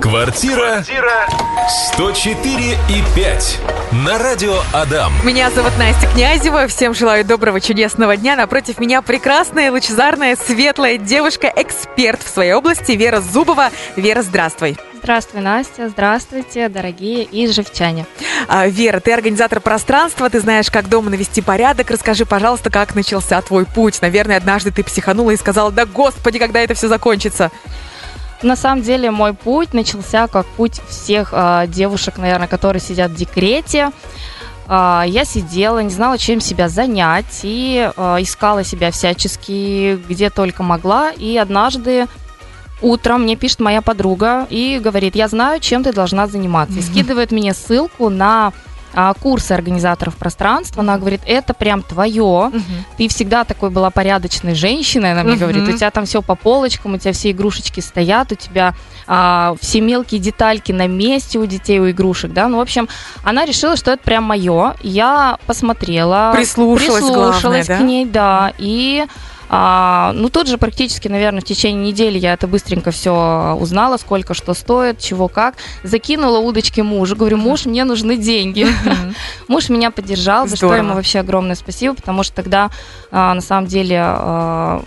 Квартира 104 и 5 на радио Адам. Меня зовут Настя Князева. Всем желаю доброго, чудесного дня. Напротив меня прекрасная, лучезарная, светлая девушка, эксперт в своей области Вера Зубова. Вера, здравствуй. Здравствуй, Настя. Здравствуйте, дорогие ижевчане. А, Вера, ты организатор пространства, ты знаешь, как дома навести порядок. Расскажи, пожалуйста, как начался твой путь. Наверное, однажды ты психанула и сказала, да господи, когда это все закончится. На самом деле мой путь начался как путь всех э, девушек, наверное, которые сидят в декрете. Э, я сидела, не знала, чем себя занять, и э, искала себя всячески, где только могла. И однажды утром мне пишет моя подруга и говорит, я знаю, чем ты должна заниматься. И скидывает мне ссылку на а, курсы организаторов пространства. Она говорит, это прям твое. Угу. Ты всегда такой была порядочной женщиной, она мне угу. говорит. У тебя там все по полочкам, у тебя все игрушечки стоят, у тебя а, все мелкие детальки на месте у детей, у игрушек, да. Ну, в общем, она решила, что это прям мое. Я посмотрела, прислушалась, прислушалась главное, к ней, да, и а, ну, тут же практически, наверное, в течение недели я это быстренько все узнала, сколько что стоит, чего как. Закинула удочки мужу. Говорю, муж, мне нужны деньги. Муж меня поддержал, за что ему вообще огромное спасибо, потому что тогда, а, на самом деле, а,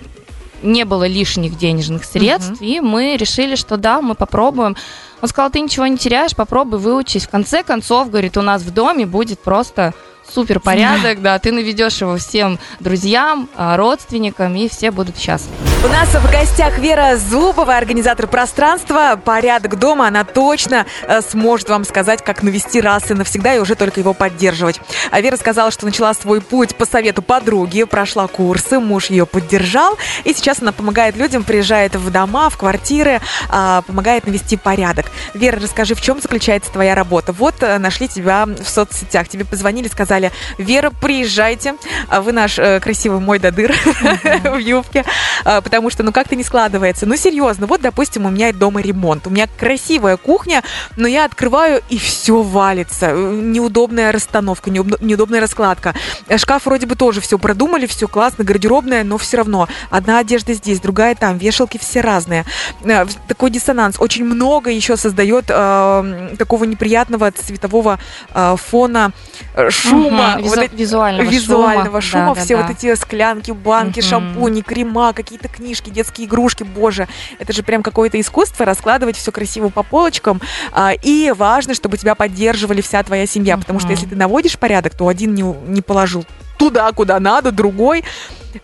не было лишних денежных средств, и мы решили, что да, мы попробуем. Он сказал, ты ничего не теряешь, попробуй выучись. В конце концов, говорит, у нас в доме будет просто супер порядок, да, ты наведешь его всем друзьям, а, родственникам, и все будут счастливы. У нас в гостях Вера Зубова, организатор пространства «Порядок дома». Она точно э, сможет вам сказать, как навести раз и навсегда, и уже только его поддерживать. А Вера сказала, что начала свой путь по совету подруги, прошла курсы, муж ее поддержал, и сейчас она помогает людям, приезжает в дома, в квартиры, а, помогает навести порядок. Вера, расскажи, в чем заключается твоя работа? Вот э, нашли тебя в соцсетях, тебе позвонили, сказали, Вера, приезжайте, а вы наш э, красивый мой додыр в юбке, а, потому что, ну, как-то не складывается. Ну, серьезно, вот, допустим, у меня дома ремонт, у меня красивая кухня, но я открываю, и все валится. Неудобная расстановка, неудобная раскладка. Шкаф вроде бы тоже все продумали, все классно, гардеробная, но все равно. Одна одежда здесь, другая там, вешалки все разные. Э, такой диссонанс. Очень много еще создает э, такого неприятного цветового э, фона, э, шума, угу, вот визу- визуального, визуального шума, шума да, все да, вот эти склянки, банки, угу. шампуни, крема, какие-то книжки, детские игрушки, боже, это же прям какое-то искусство раскладывать все красиво по полочкам, а, и важно, чтобы тебя поддерживали вся твоя семья, потому что если ты наводишь порядок, то один не, не положил туда, куда надо, другой.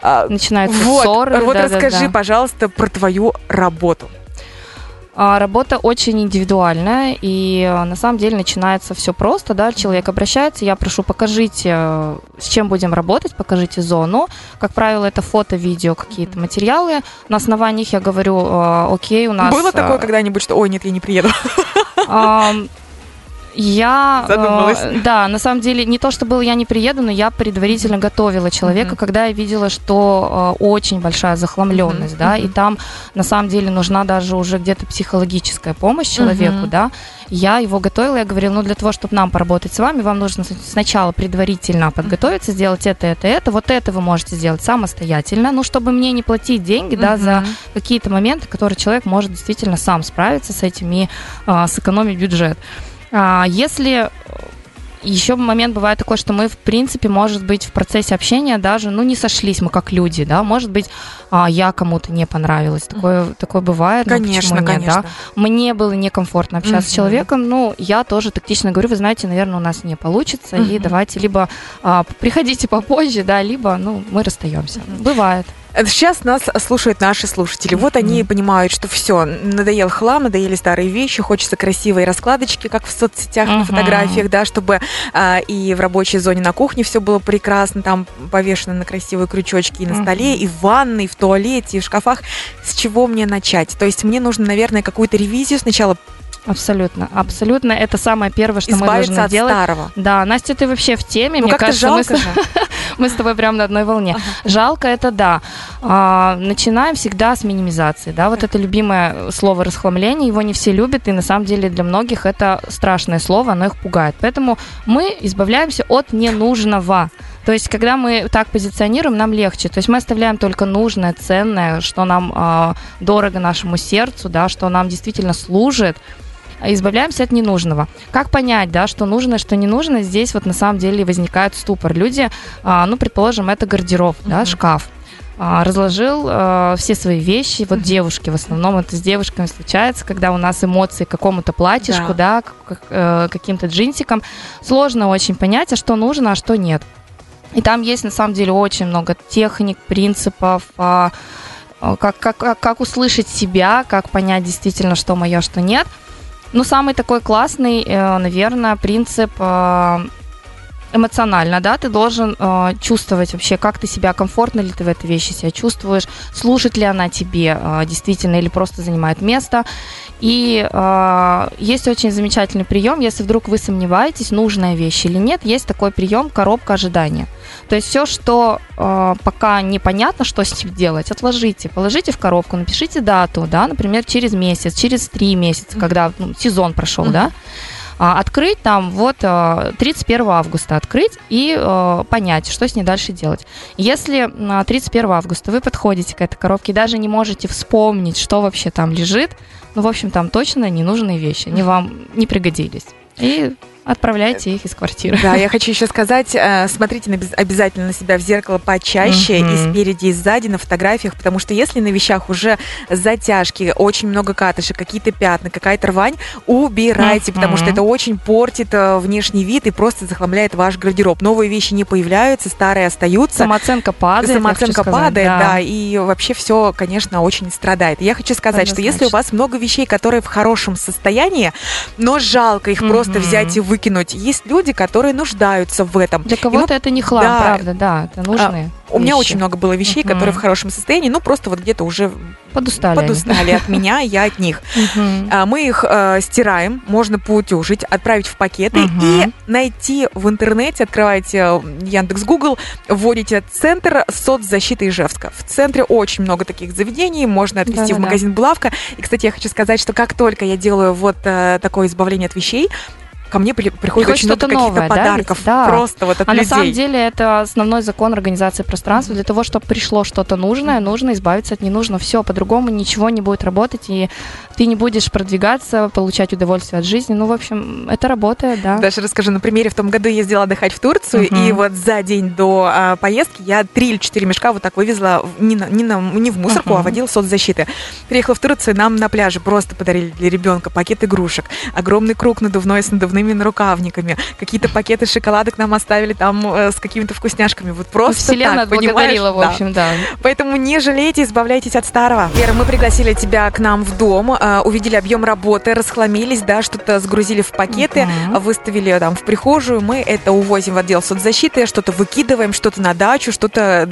А, Начинаются вот, ссоры. Вот да, расскажи, да, да. пожалуйста, про твою работу. А, работа очень индивидуальная, и э, на самом деле начинается все просто, да, человек обращается, я прошу, покажите, э, с чем будем работать, покажите зону. Как правило, это фото, видео, какие-то материалы. На основании их я говорю, э, окей, у нас... Было такое когда-нибудь, что, ой, нет, я не приеду? Я, э, да, на самом деле, не то, что было, я не приеду, но я предварительно готовила человека, mm-hmm. когда я видела, что э, очень большая захламленность, mm-hmm. да, и там, на самом деле, нужна даже уже где-то психологическая помощь человеку, mm-hmm. да. Я его готовила, я говорила, ну, для того, чтобы нам поработать с вами, вам нужно сначала предварительно подготовиться, сделать это, это, это, вот это вы можете сделать самостоятельно, ну, чтобы мне не платить деньги, mm-hmm. да, за какие-то моменты, которые человек может действительно сам справиться с этим и э, сэкономить бюджет. А, если еще момент бывает такой, что мы, в принципе, может быть, в процессе общения даже, ну, не сошлись мы как люди, да, может быть, а, я кому-то не понравилась, такое, такое бывает. Конечно, ну, нет, конечно. Да? Мне было некомфортно общаться mm-hmm. с человеком, ну, я тоже тактично говорю, вы знаете, наверное, у нас не получится, mm-hmm. и давайте либо а, приходите попозже, да, либо, ну, мы расстаемся. Mm-hmm. Бывает. Сейчас нас слушают наши слушатели. Вот они понимают, что все, надоел хлам, надоели старые вещи, хочется красивой раскладочки, как в соцсетях, на фотографиях, да, чтобы а, и в рабочей зоне на кухне все было прекрасно, там повешено на красивые крючочки и на столе, и в ванной, и в туалете, и в шкафах. С чего мне начать? То есть мне нужно, наверное, какую-то ревизию сначала Абсолютно, абсолютно. Это самое первое, что Избавиться мы должны от делать. старого. Да, Настя, ты вообще в теме. Ну, Мне кажется, жалко мы, же. мы с тобой прям на одной волне. Ага. Жалко это да. А, начинаем всегда с минимизации. Да, вот это любимое слово расхламление. Его не все любят, и на самом деле для многих это страшное слово, оно их пугает. Поэтому мы избавляемся от ненужного. То есть, когда мы так позиционируем, нам легче. То есть мы оставляем только нужное, ценное, что нам э, дорого нашему сердцу, да, что нам действительно служит. Избавляемся от ненужного. Как понять, да, что нужно, что не нужно? Здесь вот на самом деле возникает ступор. Люди, а, ну, предположим, это гардероб, mm-hmm. да, шкаф а, разложил э, все свои вещи. Вот девушки, в основном это с девушками случается, когда у нас эмоции к какому-то платьишку, да, да к, э, каким-то джинсикам. Сложно очень понять, а что нужно, а что нет. И там есть на самом деле очень много техник, принципов, э, как, как, как услышать себя, как понять действительно, что мое, что нет. Ну, самый такой классный, э, наверное, принцип э, эмоционально, да, ты должен э, чувствовать вообще, как ты себя, комфортно ли ты в этой вещи себя чувствуешь, служит ли она тебе э, действительно или просто занимает место. И э, есть очень замечательный прием, если вдруг вы сомневаетесь, нужная вещь или нет, есть такой прием коробка ожидания. То есть все, что э, пока непонятно, что с ним делать, отложите, положите в коробку, напишите дату, да, например, через месяц, через три месяца, когда ну, сезон прошел, mm-hmm. да а, открыть там вот 31 а, августа открыть и а, понять, что с ней дальше делать. Если 31 августа вы подходите к этой коробке и даже не можете вспомнить, что вообще там лежит, ну, в общем, там точно ненужные вещи, они вам не пригодились. И отправляйте их из квартиры. Да, я хочу еще сказать, э, смотрите обязательно на себя в зеркало почаще и спереди, и сзади на фотографиях, потому что если на вещах уже затяжки, очень много катышек, какие-то пятна, какая-то рвань, убирайте, потому что это очень портит э, внешний вид и просто захламляет ваш гардероб. Новые вещи не появляются, старые остаются. Самооценка падает. Самооценка падает, да. да, и вообще все, конечно, очень страдает. Я хочу сказать, что если у вас много вещей, которые в хорошем состоянии, но жалко их просто взять и вы выкинуть. Есть люди, которые нуждаются в этом. Для кого-то это не хлам, да, правда, да, это нужные. А, у меня очень много было вещей, uh-huh. которые в хорошем состоянии, ну просто вот где-то уже подустали, подустали от меня, я от них. Uh-huh. Мы их э, стираем, можно поутюжить, отправить в пакеты uh-huh. и найти в интернете, открывайте э, Яндекс Google, вводите центр соцзащиты Ижевска. В центре очень много таких заведений, можно отвезти Да-да-да. в магазин Булавка. И, кстати, я хочу сказать, что как только я делаю вот э, такое избавление от вещей, ко мне при, приходит очень много каких-то подарков. Да, да. Просто вот от а людей. на самом деле это основной закон организации пространства. Для того, чтобы пришло что-то нужное, нужно избавиться от ненужного. Все, по-другому ничего не будет работать, и ты не будешь продвигаться, получать удовольствие от жизни. Ну, в общем, это работает, да. Даже расскажу на примере. В том году ездила отдыхать в Турцию, uh-huh. и вот за день до а, поездки я три или четыре мешка вот так вывезла не, на, не, на, не в мусорку, uh-huh. а водила соцзащиты. Приехала в Турцию, нам на пляже просто подарили для ребенка пакет игрушек, огромный круг надувной с надувными нарукавниками, какие-то пакеты шоколадок нам оставили там э, с какими-то вкусняшками. Вот просто Вселенная так, понимаешь? в общем, да. да. Поэтому не жалейте, избавляйтесь от старого. Вера, мы пригласили тебя к нам в дом э, увидели объем работы, расхламились, да, что-то сгрузили в пакеты, uh-huh. выставили там в прихожую, мы это увозим в отдел соцзащиты, что-то выкидываем, что-то на дачу, что-то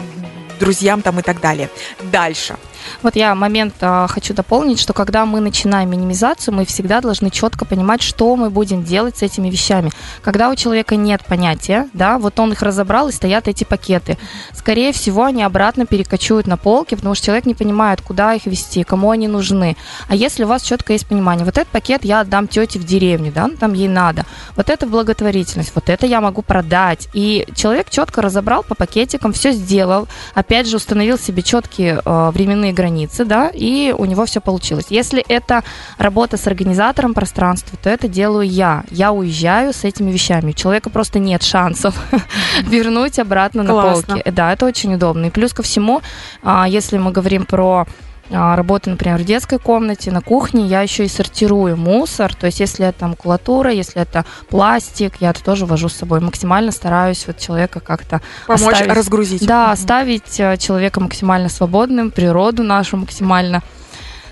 друзьям там и так далее. Дальше. Вот я момент а, хочу дополнить, что когда мы начинаем минимизацию, мы всегда должны четко понимать, что мы будем делать с этими вещами. Когда у человека нет понятия, да, вот он их разобрал и стоят эти пакеты, скорее всего, они обратно перекочуют на полки, потому что человек не понимает, куда их вести, кому они нужны. А если у вас четко есть понимание, вот этот пакет я отдам тете в деревню, да, там ей надо, вот это благотворительность, вот это я могу продать. И человек четко разобрал по пакетикам, все сделал, опять же установил себе четкие э, временные границы, да, и у него все получилось. Если это работа с организатором пространства, то это делаю я. Я уезжаю с этими вещами. У человека просто нет шансов вернуть обратно на полки. Да, это очень удобно. И плюс ко всему, а, если мы говорим про работы, например, в детской комнате, на кухне, я еще и сортирую мусор. То есть, если это макулатура, если это пластик, я это тоже вожу с собой. Максимально стараюсь вот человека как-то помочь оставить, разгрузить. Да, оставить э, человека максимально свободным, природу нашу максимально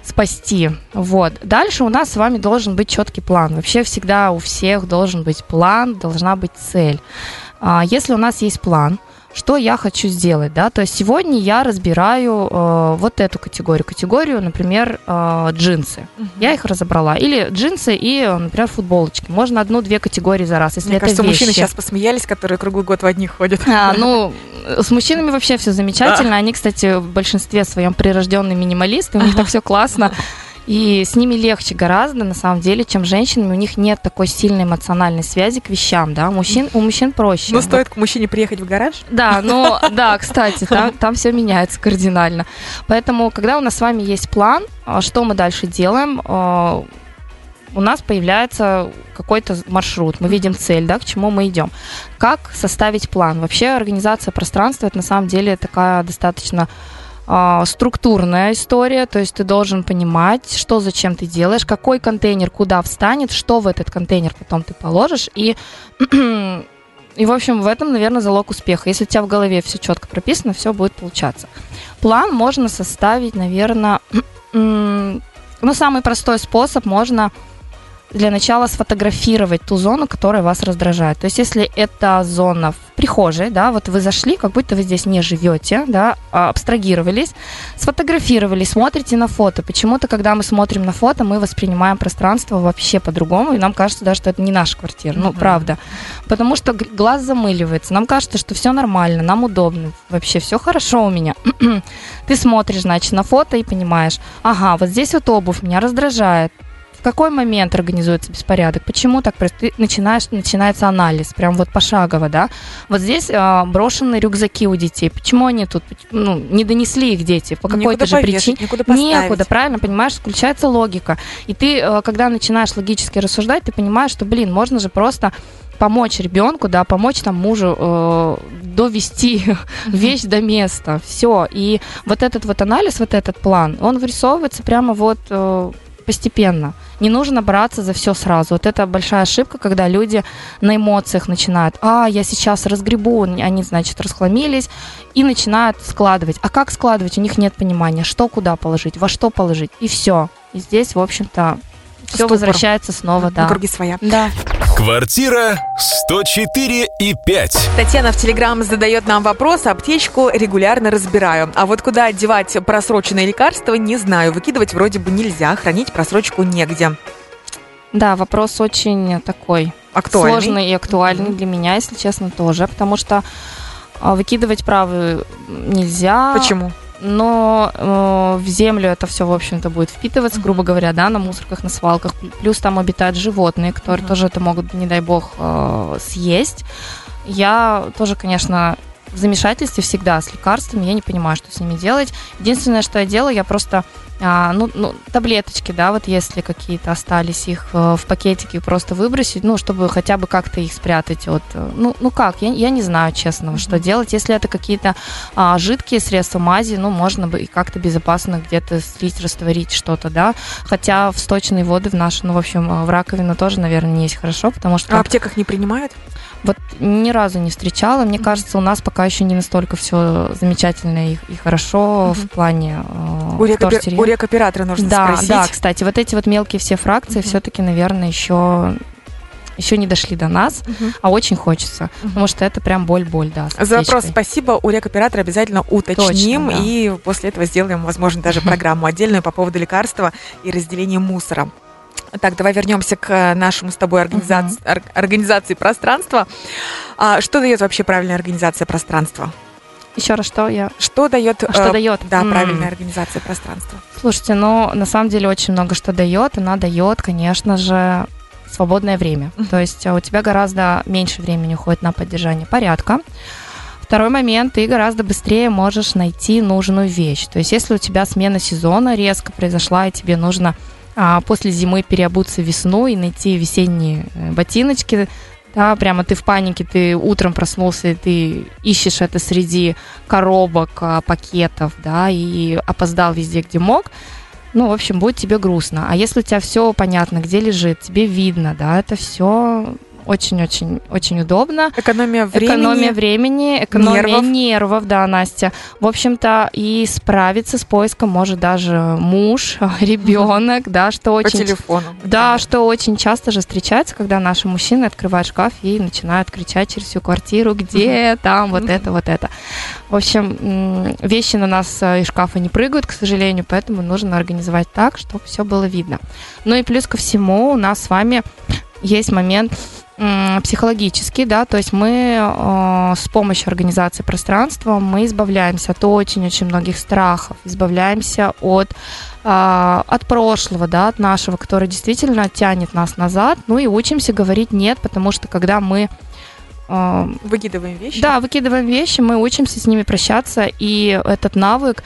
спасти. Вот. Дальше у нас с вами должен быть четкий план. Вообще всегда у всех должен быть план, должна быть цель. А, если у нас есть план, что я хочу сделать, да, то есть сегодня я разбираю э, вот эту категорию, категорию, например, э, джинсы, uh-huh. я их разобрала, или джинсы и, например, футболочки, можно одну-две категории за раз, если Мне это кажется, вещи. мужчины сейчас посмеялись, которые круглый год в одних ходят. А, ну, с мужчинами вообще все замечательно, они, кстати, в большинстве своем прирожденные минималисты, у них так все классно, и с ними легче гораздо, на самом деле, чем женщинами. У них нет такой сильной эмоциональной связи к вещам, да. У мужчин, у мужчин проще. Ну, стоит к мужчине приехать в гараж? Да, но, да, кстати, там, там все меняется кардинально. Поэтому, когда у нас с вами есть план, а, что мы дальше делаем, а, у нас появляется какой-то маршрут, мы видим цель, да, к чему мы идем. Как составить план? Вообще организация пространства это на самом деле такая достаточно э, структурная история, то есть ты должен понимать, что зачем ты делаешь, какой контейнер куда встанет, что в этот контейнер потом ты положишь и и, в общем, в этом, наверное, залог успеха. Если у тебя в голове все четко прописано, все будет получаться. План можно составить, наверное, ну, самый простой способ можно для начала сфотографировать ту зону, которая вас раздражает. То есть, если это зона в прихожей, да, вот вы зашли, как будто вы здесь не живете, да, а, абстрагировались, сфотографировали, смотрите на фото. Почему-то, когда мы смотрим на фото, мы воспринимаем пространство вообще по-другому, и нам кажется, да, что это не наша квартира, ну, правда. Потому что глаз замыливается, нам кажется, что все нормально, нам удобно, вообще все хорошо у меня. Ты смотришь, значит, на фото и понимаешь, ага, вот здесь вот обувь меня раздражает, какой момент организуется беспорядок, почему так происходит, ты начинаешь, начинается анализ, прям вот пошагово, да. Вот здесь а, брошены рюкзаки у детей, почему они тут, ну, не донесли их дети, по какой-то же причине. Некуда, некуда, правильно, понимаешь, включается логика. И ты, а, когда начинаешь логически рассуждать, ты понимаешь, что, блин, можно же просто помочь ребенку, да, помочь там мужу э, довести вещь до места, все. И вот этот вот анализ, вот этот план, он вырисовывается прямо вот э, постепенно. Не нужно браться за все сразу. Вот это большая ошибка, когда люди на эмоциях начинают, а, я сейчас разгребу, они, значит, расхламились, и начинают складывать. А как складывать? У них нет понимания, что куда положить, во что положить, и все. И здесь, в общем-то, все возвращается снова, да. Круги своя. Да. Квартира 104 и 5. Татьяна в Телеграм задает нам вопрос. Аптечку регулярно разбираю. А вот куда девать просроченные лекарства, не знаю. Выкидывать вроде бы нельзя, хранить просрочку негде. Да, вопрос очень такой актуальный. сложный и актуальный mm-hmm. для меня, если честно, тоже. Потому что а, выкидывать правы нельзя. Почему? Но э, в землю это все, в общем-то, будет впитываться, грубо говоря, да, на мусорках, на свалках. Плюс там обитают животные, которые uh-huh. тоже это могут, не дай бог, э, съесть. Я тоже, конечно, в замешательстве всегда с лекарствами, я не понимаю, что с ними делать. Единственное, что я делаю, я просто а, ну, ну, таблеточки, да, вот если какие-то остались, их э, в пакетике просто выбросить, ну, чтобы хотя бы как-то их спрятать от... Э, ну, ну как, я, я не знаю, честно, mm-hmm. что делать. Если это какие-то а, жидкие средства мази, ну, можно бы и как-то безопасно где-то слить, растворить что-то, да. Хотя в сточные воды в наши, ну, в общем, в раковину тоже, наверное, не есть хорошо, потому что... А в аптеках не принимают? Вот ни разу не встречала. Мне кажется, у нас пока еще не настолько все замечательно и, и хорошо mm-hmm. в плане э, у, рекопи- у рекоператора нужно да, спросить. Да, кстати, вот эти вот мелкие все фракции mm-hmm. все-таки, наверное, еще еще не дошли до нас, uh-huh. а очень хочется, uh-huh. потому что это прям боль-боль, да. За вопрос спасибо. У рекоператора обязательно уточним, Точно, да. и после этого сделаем, возможно, даже программу отдельную по поводу лекарства и разделения мусора. Так, давай вернемся к нашему с тобой организации, uh-huh. организации пространства. А, что дает вообще правильная организация пространства? Еще раз, что я... Что дает... А что э, дает? Да, mm. правильная организация пространства. Слушайте, ну, на самом деле очень много что дает. Она дает, конечно же, свободное время. Mm-hmm. То есть а, у тебя гораздо меньше времени уходит на поддержание порядка. Второй момент, ты гораздо быстрее можешь найти нужную вещь. То есть если у тебя смена сезона резко произошла, и тебе нужно а, после зимы переобуться весну и найти весенние э, ботиночки, да, прямо ты в панике, ты утром проснулся, и ты ищешь это среди коробок, а, пакетов, да, и опоздал везде, где мог. Ну, в общем, будет тебе грустно. А если у тебя все понятно, где лежит, тебе видно, да, это все очень-очень очень удобно. Экономия времени. Экономия времени, экономия нервов. нервов, да, Настя. В общем-то, и справиться с поиском может даже муж, ребенок, да, что очень... По телефону. Да, что очень часто же встречается, когда наши мужчины открывают шкаф и начинают кричать через всю квартиру, где там вот это, вот это. В общем, вещи на нас э, из шкафа не прыгают, к сожалению, поэтому нужно организовать так, чтобы все было видно. Ну и плюс ко всему у нас с вами есть момент психологически, да, то есть мы э, с помощью организации пространства мы избавляемся от очень-очень многих страхов, избавляемся от э, от прошлого, да, от нашего, который действительно тянет нас назад, ну и учимся говорить нет, потому что когда мы э, выкидываем вещи, да, выкидываем вещи, мы учимся с ними прощаться, и этот навык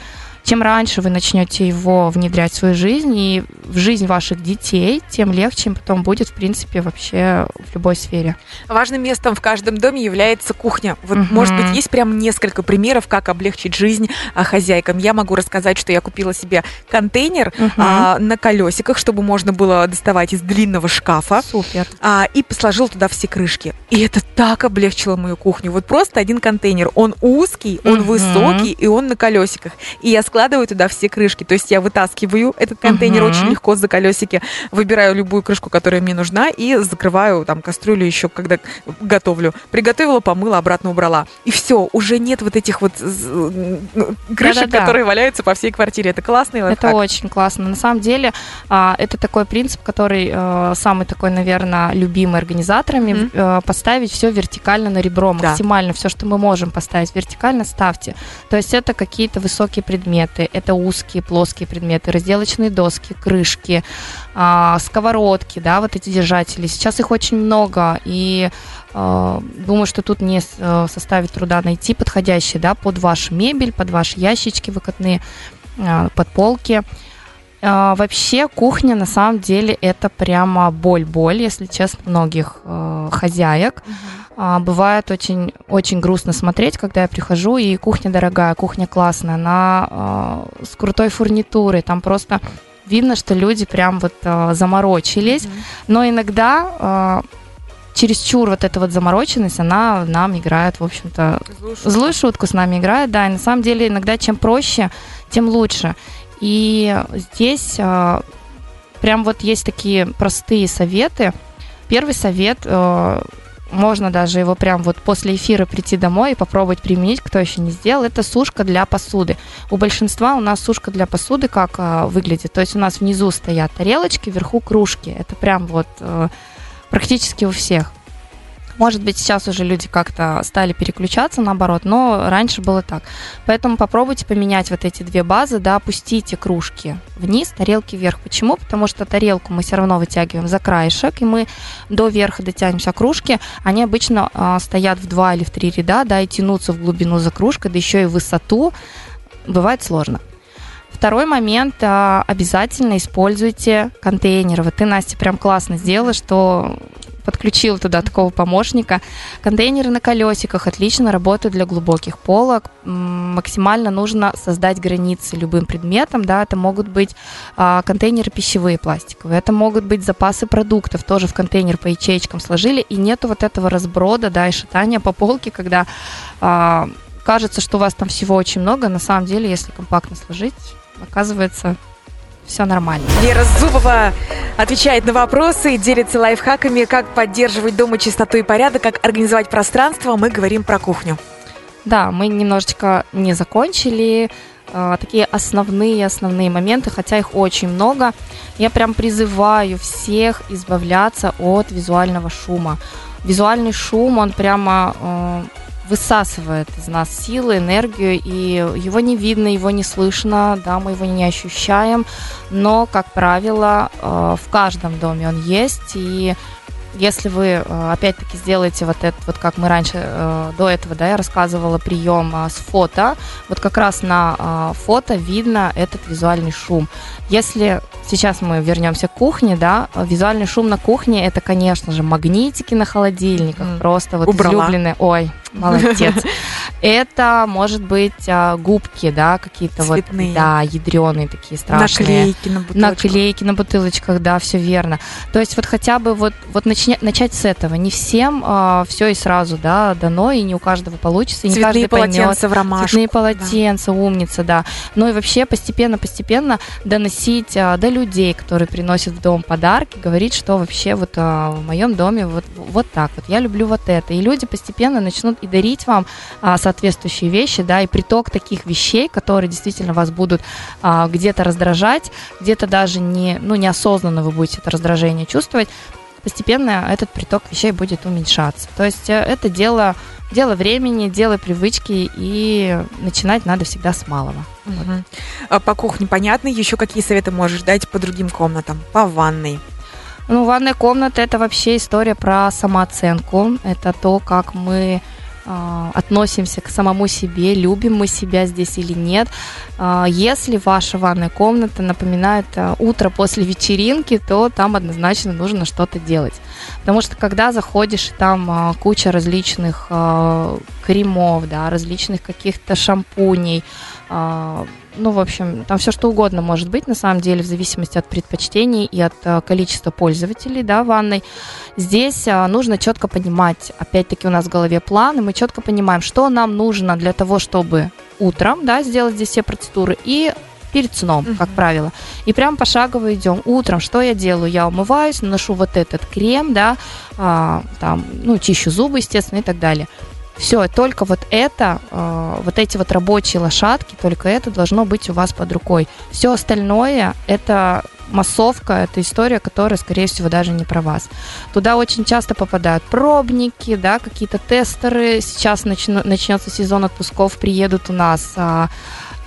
чем раньше вы начнете его внедрять в свою жизнь и в жизнь ваших детей, тем легче потом будет, в принципе, вообще в любой сфере. Важным местом в каждом доме является кухня. Вот, угу. может быть, есть прям несколько примеров, как облегчить жизнь а, хозяйкам. Я могу рассказать, что я купила себе контейнер угу. а, на колесиках, чтобы можно было доставать из длинного шкафа. Супер. А, и сложил туда все крышки. И это так облегчило мою кухню. Вот просто один контейнер. Он узкий, он угу. высокий, и он на колесиках. И я складываю туда все крышки. То есть я вытаскиваю этот контейнер угу. очень легко за колесики, выбираю любую крышку, которая мне нужна, и закрываю там кастрюлю еще, когда готовлю. Приготовила, помыла, обратно убрала. И все, уже нет вот этих вот крышек, Да-да-да. которые валяются по всей квартире. Это классно. Это очень классно. На самом деле, а, это такой принцип, который э, самый такой, наверное, любимый организаторами, mm-hmm. поставить все вертикально на ребро, максимально да. все, что мы можем поставить вертикально, ставьте. То есть это какие-то высокие предметы, это узкие, плоские предметы, разделочные доски, крышки, а, сковородки, да, вот эти держатели. Сейчас их очень много, и э, думаю, что тут не э, составит труда найти подходящие, да, под вашу мебель, под ваши ящички выкатные, э, под полки. Вообще кухня на самом деле это прямо боль-боль, если честно, многих э, хозяек. Uh-huh. Бывает очень, очень грустно смотреть, когда я прихожу, и кухня дорогая, кухня классная, она э, с крутой фурнитурой, там просто видно, что люди прям вот э, заморочились. Mm-hmm. Но иногда э, чересчур вот эта вот замороченность, она нам играет, в общем-то, злую шутку. злую шутку с нами играет, да, и на самом деле иногда чем проще, тем лучше. И здесь э, прям вот есть такие простые советы. Первый совет э, можно даже его прям вот после эфира прийти домой и попробовать применить, кто еще не сделал, это сушка для посуды. У большинства у нас сушка для посуды как а, выглядит, то есть у нас внизу стоят тарелочки, вверху кружки, это прям вот а, практически у всех. Может быть, сейчас уже люди как-то стали переключаться наоборот, но раньше было так. Поэтому попробуйте поменять вот эти две базы, да, опустите кружки вниз, тарелки вверх. Почему? Потому что тарелку мы все равно вытягиваем за краешек, и мы до верха дотянемся. кружки, они обычно э, стоят в два или в три ряда, да, и тянутся в глубину за кружкой, да еще и в высоту. Бывает сложно. Второй момент, а, обязательно используйте контейнеры. Вот ты, Настя, прям классно сделала, что подключил туда такого помощника. Контейнеры на колесиках отлично работают для глубоких полок. Максимально нужно создать границы любым предметом. Да, это могут быть а, контейнеры пищевые пластиковые, это могут быть запасы продуктов, тоже в контейнер по ячейкам сложили, и нету вот этого разброда, да, и шатания по полке, когда а, кажется, что у вас там всего очень много, на самом деле, если компактно сложить, оказывается, все нормально. Вера Зубова отвечает на вопросы, делится лайфхаками, как поддерживать дома чистоту и порядок, как организовать пространство. Мы говорим про кухню. Да, мы немножечко не закончили э, такие основные основные моменты, хотя их очень много. Я прям призываю всех избавляться от визуального шума. Визуальный шум, он прямо э, высасывает из нас силы, энергию, и его не видно, его не слышно, да, мы его не ощущаем, но, как правило, э, в каждом доме он есть, и если вы, э, опять-таки, сделаете вот это, вот как мы раньше, э, до этого, да, я рассказывала прием с фото, вот как раз на фото видно этот визуальный шум. Если сейчас мы вернемся к кухне, да, визуальный шум на кухне, это, конечно же, магнитики на холодильниках, mm. просто вот Убрала. излюбленные, ой, Молодец. Это, может быть, а, губки, да, какие-то вот, да, ядреные такие страшные. Наклейки на бутылочках. Наклейки на бутылочках, да, все верно. То есть вот хотя бы вот, вот начать, начать с этого. Не всем а, все и сразу, да, дано, и не у каждого получится, и не каждый полотенца поймет. в ромашку. Цветные полотенца, да. умница, да. Ну и вообще постепенно-постепенно доносить а, до людей, которые приносят в дом подарки, говорить, что вообще вот а, в моем доме вот, вот так вот, я люблю вот это. И люди постепенно начнут и дарить вам а, соответствующие вещи, да, и приток таких вещей, которые действительно вас будут а, где-то раздражать, где-то даже не, ну, неосознанно вы будете это раздражение чувствовать, постепенно этот приток вещей будет уменьшаться. То есть э, это дело, дело времени, дело привычки, и начинать надо всегда с малого. Угу. Вот. По кухне понятно. Еще какие советы можешь дать по другим комнатам? По ванной? Ну, ванная комната – это вообще история про самооценку. Это то, как мы э, относимся к самому себе, любим мы себя здесь или нет. Э, если ваша ванная комната напоминает э, утро после вечеринки, то там однозначно нужно что-то делать. Потому что когда заходишь, там э, куча различных э, кремов, да, различных каких-то шампуней, э, ну, в общем, там все что угодно может быть, на самом деле, в зависимости от предпочтений и от количества пользователей, да, ванной. Здесь нужно четко понимать, опять-таки у нас в голове план, и мы четко понимаем, что нам нужно для того, чтобы утром, да, сделать здесь все процедуры, и перед сном, uh-huh. как правило. И прям пошагово идем. Утром что я делаю? Я умываюсь, наношу вот этот крем, да, а, там, ну, чищу зубы, естественно, и так далее. Все, только вот это, э, вот эти вот рабочие лошадки, только это должно быть у вас под рукой. Все остальное это массовка, это история, которая, скорее всего, даже не про вас. Туда очень часто попадают пробники, да, какие-то тестеры. Сейчас начну, начнется сезон отпусков, приедут у нас а,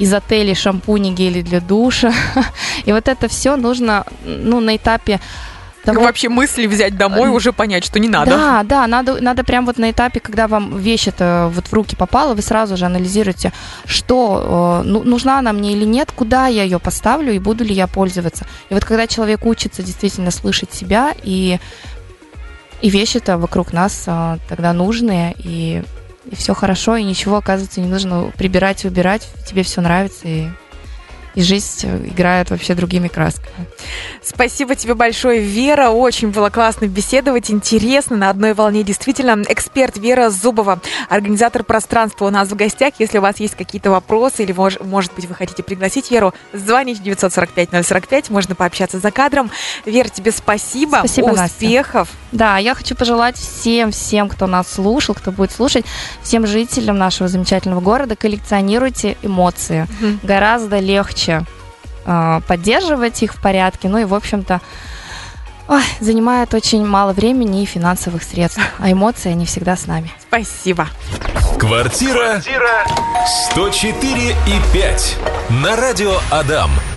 из отелей шампуни, гели для душа. И вот это все нужно, ну, на этапе того... вообще мысли взять домой, э, уже понять, что не надо. Да, да, надо, надо прям вот на этапе, когда вам вещь это вот в руки попала, вы сразу же анализируете, что э, ну, нужна она мне или нет, куда я ее поставлю и буду ли я пользоваться. И вот когда человек учится действительно слышать себя и и вещи-то вокруг нас а, тогда нужные, и, и все хорошо, и ничего, оказывается, не нужно прибирать, убирать, тебе все нравится, и и жизнь играет вообще другими красками. Спасибо тебе большое, Вера. Очень было классно беседовать, интересно, на одной волне. Действительно, эксперт Вера Зубова, организатор пространства у нас в гостях. Если у вас есть какие-то вопросы или, может быть, вы хотите пригласить Веру, звоните 945-045, можно пообщаться за кадром. Вера, тебе спасибо. Спасибо, Успехов. Настя. Да, я хочу пожелать всем, всем, кто нас слушал, кто будет слушать, всем жителям нашего замечательного города, коллекционируйте эмоции. Угу. Гораздо легче легче э, поддерживать их в порядке. Ну и, в общем-то, ой, занимает очень мало времени и финансовых средств. А эмоции, они всегда с нами. Спасибо. Квартира 104 и 5 на радио Адам.